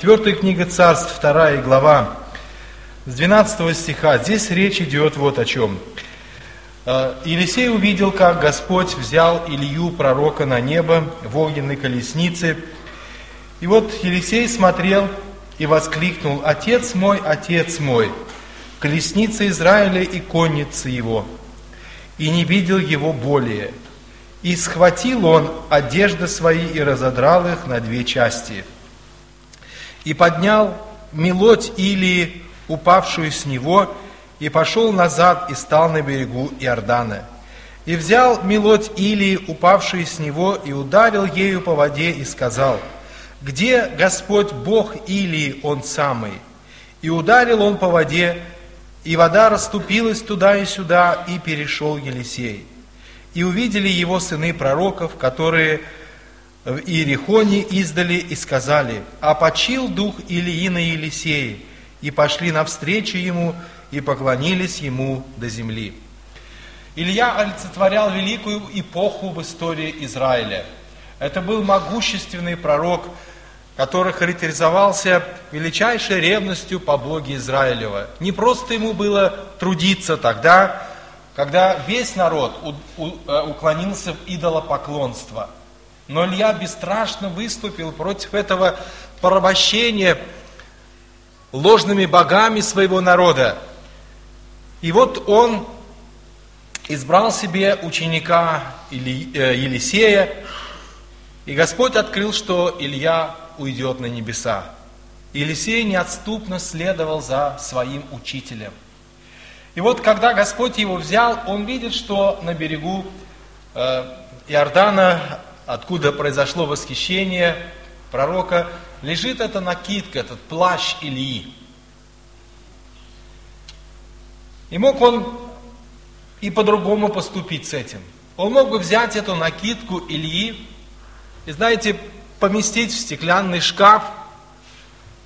Четвертая книга Царств, вторая глава, с 12 стиха. Здесь речь идет вот о чем. Э, Елисей увидел, как Господь взял Илью, пророка, на небо в огненной колеснице. И вот Елисей смотрел и воскликнул, «Отец мой, отец мой, колесница Израиля и конница его!» И не видел его более. И схватил он одежды свои и разодрал их на две части. И поднял мелодь или упавшую с него, и пошел назад и стал на берегу Иордана. И взял мелодь Илии, упавшую с него, и ударил ею по воде, и сказал, «Где Господь Бог Илии, Он самый?» И ударил он по воде, и вода расступилась туда и сюда, и перешел Елисей. И увидели его сыны пророков, которые в Иерихоне издали и сказали, «А почил дух Илии на Елисее, и пошли навстречу ему, и поклонились ему до земли. Илья олицетворял великую эпоху в истории Израиля. Это был могущественный пророк, который характеризовался величайшей ревностью по Боге Израилева. Не просто ему было трудиться тогда, когда весь народ э, уклонился в идолопоклонство. Но Илья бесстрашно выступил против этого порабощения ложными богами своего народа. И вот он избрал себе ученика э, Елисея, и Господь открыл, что Илья уйдет на небеса. Елисей неотступно следовал за своим учителем. И вот когда Господь его взял, он видит, что на берегу э, Иордана, откуда произошло восхищение пророка, лежит эта накидка, этот плащ Ильи. И мог он и по-другому поступить с этим. Он мог бы взять эту накидку Ильи и, знаете, поместить в стеклянный шкаф,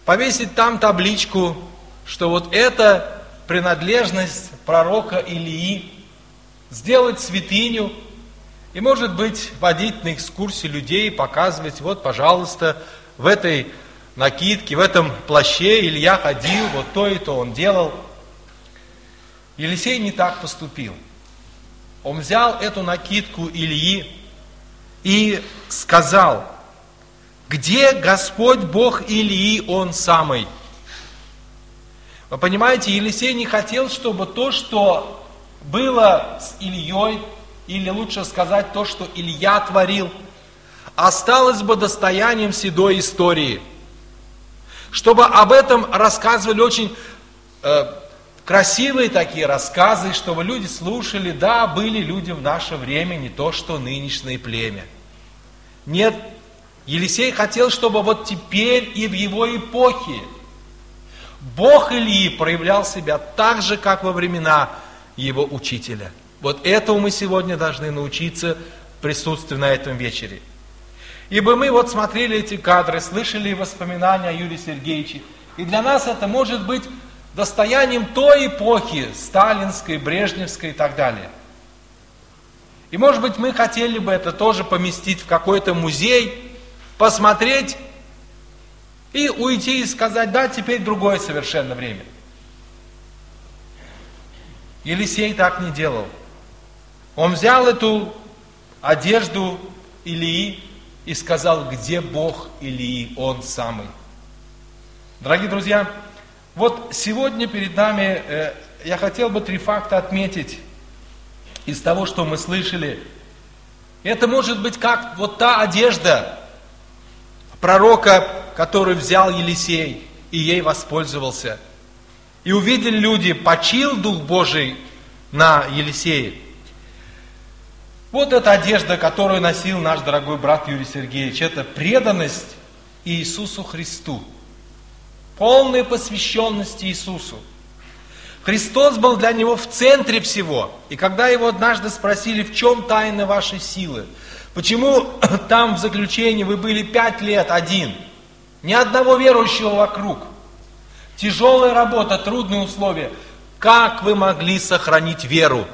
повесить там табличку, что вот это принадлежность пророка Илии, сделать святыню и, может быть, водить на экскурсии людей, показывать, вот, пожалуйста, в этой накидке, в этом плаще Илья ходил, вот то и то он делал – Елисей не так поступил. Он взял эту накидку Ильи и сказал, где Господь Бог Ильи, Он самый? Вы понимаете, Елисей не хотел, чтобы то, что было с Ильей, или лучше сказать, то, что Илья творил, осталось бы достоянием седой истории. Чтобы об этом рассказывали очень э, красивые такие рассказы, чтобы люди слушали, да, были люди в наше время, не то что нынешнее племя. Нет, Елисей хотел, чтобы вот теперь и в его эпохе Бог Ильи проявлял себя так же, как во времена его учителя. Вот этому мы сегодня должны научиться присутствию на этом вечере. Ибо мы вот смотрели эти кадры, слышали воспоминания о Юрии Сергеевиче, и для нас это может быть достоянием той эпохи, сталинской, брежневской и так далее. И может быть мы хотели бы это тоже поместить в какой-то музей, посмотреть и уйти и сказать, да, теперь другое совершенно время. Елисей так не делал. Он взял эту одежду Илии и сказал, где Бог Илии, Он самый. Дорогие друзья, вот сегодня перед нами э, я хотел бы три факта отметить из того, что мы слышали. Это может быть как вот та одежда пророка, который взял Елисей и ей воспользовался. И увидели люди, почил Дух Божий на Елисее. Вот эта одежда, которую носил наш дорогой брат Юрий Сергеевич, это преданность Иисусу Христу – полной посвященности Иисусу. Христос был для него в центре всего. И когда его однажды спросили, в чем тайна вашей силы, почему там в заключении вы были пять лет один, ни одного верующего вокруг, тяжелая работа, трудные условия, как вы могли сохранить веру?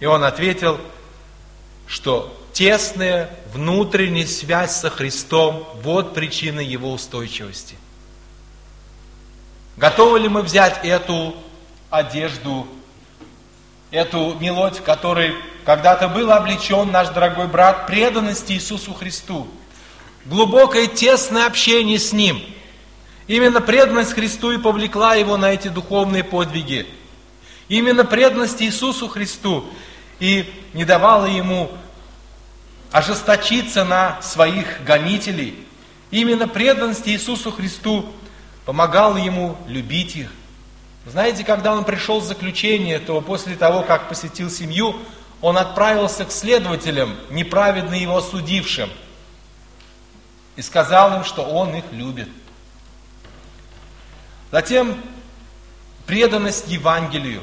И он ответил, что тесная внутренняя связь со Христом, вот причина его устойчивости. Готовы ли мы взять эту одежду, эту мелодь, в которой когда-то был облечен наш дорогой брат преданности Иисусу Христу? Глубокое тесное общение с Ним. Именно преданность Христу и повлекла его на эти духовные подвиги. Именно преданность Иисусу Христу и не давала ему ожесточиться на своих гонителей. Именно преданность Иисусу Христу помогала ему любить их. Знаете, когда он пришел в заключение, то после того, как посетил семью, он отправился к следователям, неправедно его осудившим, и сказал им, что он их любит. Затем преданность Евангелию.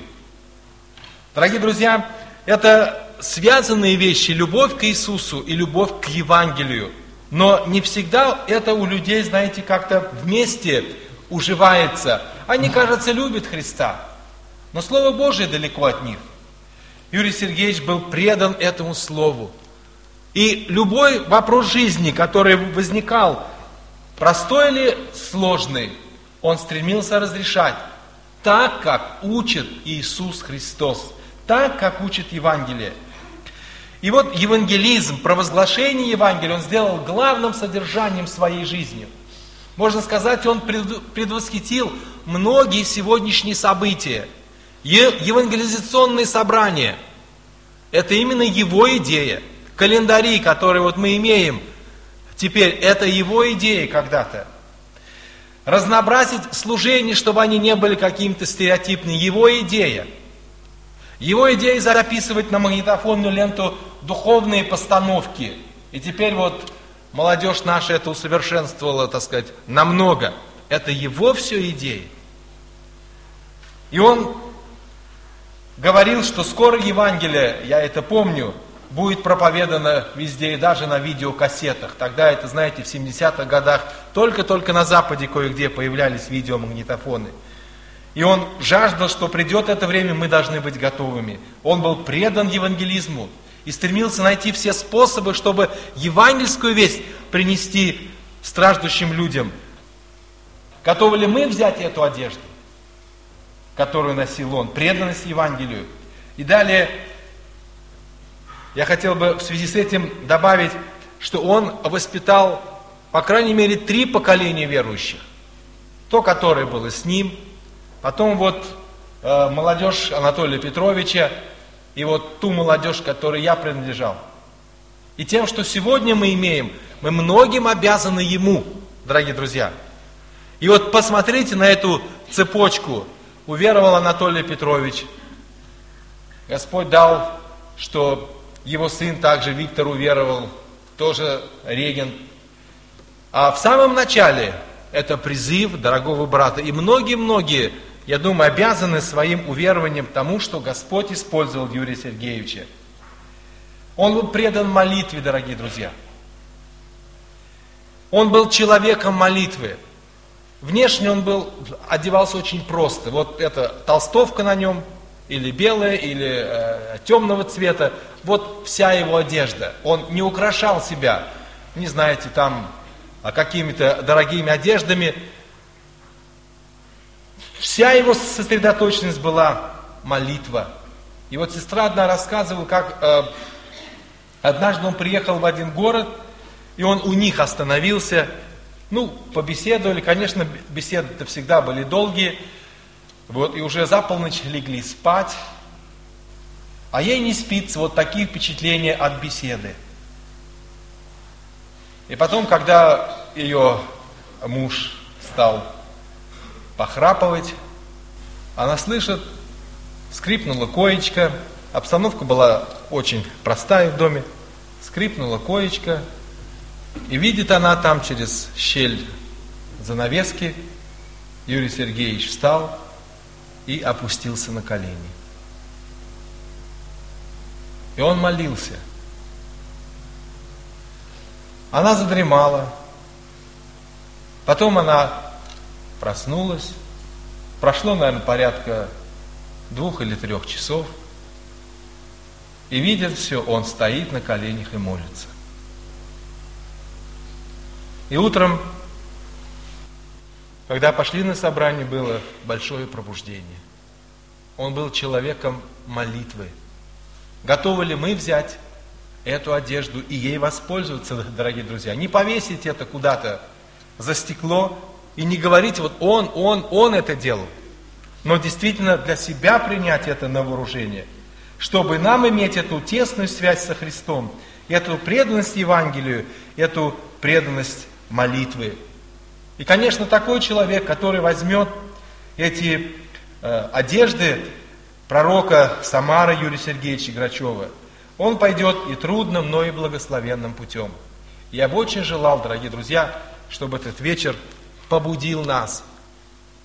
Дорогие друзья, это связанные вещи, любовь к Иисусу и любовь к Евангелию. Но не всегда это у людей, знаете, как-то вместе уживается. Они, кажется, любят Христа, но Слово Божие далеко от них. Юрий Сергеевич был предан этому Слову. И любой вопрос жизни, который возникал, простой или сложный, он стремился разрешать так, как учит Иисус Христос, так, как учит Евангелие. И вот евангелизм, провозглашение Евангелия он сделал главным содержанием своей жизни. Можно сказать, он предвосхитил многие сегодняшние события. Евангелизационные собрания – это именно его идея. Календари, которые вот мы имеем теперь, это его идея когда-то. Разнообразить служение, чтобы они не были какими-то стереотипными, его идея – его идея записывать на магнитофонную ленту духовные постановки. И теперь вот молодежь наша это усовершенствовала, так сказать, намного. Это его все идеи. И он говорил, что скоро Евангелие, я это помню, будет проповедано везде и даже на видеокассетах. Тогда это, знаете, в 70-х годах только-только на Западе кое-где появлялись видеомагнитофоны. И он жаждал, что придет это время, мы должны быть готовыми. Он был предан евангелизму и стремился найти все способы, чтобы евангельскую весть принести страждущим людям. Готовы ли мы взять эту одежду, которую носил он, преданность Евангелию? И далее я хотел бы в связи с этим добавить, что он воспитал, по крайней мере, три поколения верующих. То, которое было с ним – Потом вот э, молодежь Анатолия Петровича и вот ту молодежь, которой я принадлежал. И тем, что сегодня мы имеем, мы многим обязаны ему, дорогие друзья. И вот посмотрите на эту цепочку. Уверовал Анатолий Петрович. Господь дал, что его сын также Виктор уверовал, тоже регент. А в самом начале это призыв дорогого брата. И многие-многие я думаю, обязаны своим уверованием тому, что Господь использовал Юрия Сергеевича. Он был предан молитве, дорогие друзья. Он был человеком молитвы. Внешне он был, одевался очень просто. Вот эта толстовка на нем, или белая, или э, темного цвета. Вот вся его одежда. Он не украшал себя, не знаете, там а какими-то дорогими одеждами. Вся его сосредоточенность была молитва. И вот сестра одна рассказывала, как э, однажды он приехал в один город, и он у них остановился. Ну, побеседовали, конечно, беседы-то всегда были долгие. Вот, и уже за полночь легли спать. А ей не спится, вот такие впечатления от беседы. И потом, когда ее муж стал похрапывать. Она слышит, скрипнула коечка, обстановка была очень простая в доме, скрипнула коечка, и видит она там через щель занавески, Юрий Сергеевич встал и опустился на колени. И он молился. Она задремала. Потом она проснулась. Прошло, наверное, порядка двух или трех часов. И видит все, он стоит на коленях и молится. И утром, когда пошли на собрание, было большое пробуждение. Он был человеком молитвы. Готовы ли мы взять эту одежду и ей воспользоваться, дорогие друзья? Не повесить это куда-то за стекло и не говорить, вот он, он, он это делал. Но действительно для себя принять это на вооружение, чтобы нам иметь эту тесную связь со Христом, эту преданность Евангелию, эту преданность молитвы. И, конечно, такой человек, который возьмет эти э, одежды пророка Самара Юрия Сергеевича Грачева, он пойдет и трудным, но и благословенным путем. Я бы очень желал, дорогие друзья, чтобы этот вечер побудил нас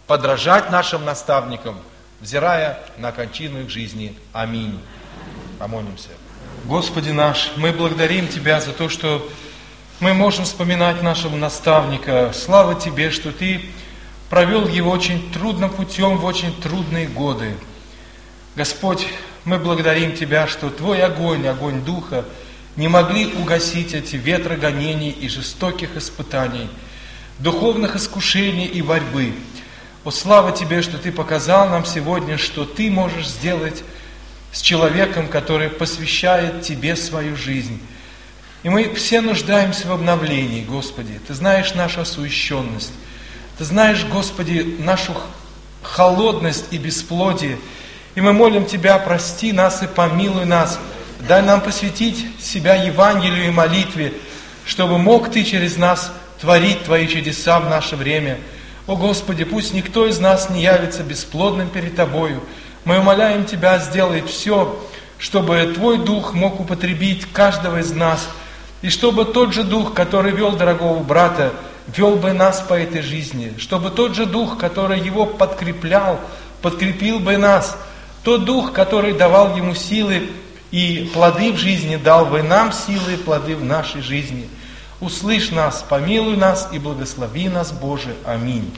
подражать нашим наставникам, взирая на кончину их жизни. Аминь. Помолимся. Господи наш, мы благодарим Тебя за то, что мы можем вспоминать нашего наставника. Слава Тебе, что Ты провел его очень трудным путем в очень трудные годы. Господь, мы благодарим Тебя, что Твой огонь, огонь Духа, не могли угасить эти ветры гонений и жестоких испытаний, духовных искушений и борьбы. О, слава Тебе, что Ты показал нам сегодня, что Ты можешь сделать с человеком, который посвящает Тебе свою жизнь. И мы все нуждаемся в обновлении, Господи. Ты знаешь нашу осуященность. Ты знаешь, Господи, нашу холодность и бесплодие. И мы молим Тебя, прости нас и помилуй нас. Дай нам посвятить себя Евангелию и молитве, чтобы мог Ты через нас творить Твои чудеса в наше время. О Господи, пусть никто из нас не явится бесплодным перед Тобою. Мы умоляем Тебя сделать все, чтобы Твой Дух мог употребить каждого из нас – и чтобы тот же Дух, который вел дорогого брата, вел бы нас по этой жизни. Чтобы тот же Дух, который его подкреплял, подкрепил бы нас. Тот Дух, который давал ему силы и плоды в жизни, дал бы нам силы и плоды в нашей жизни. Услышь нас, помилуй нас и благослови нас, Боже. Аминь.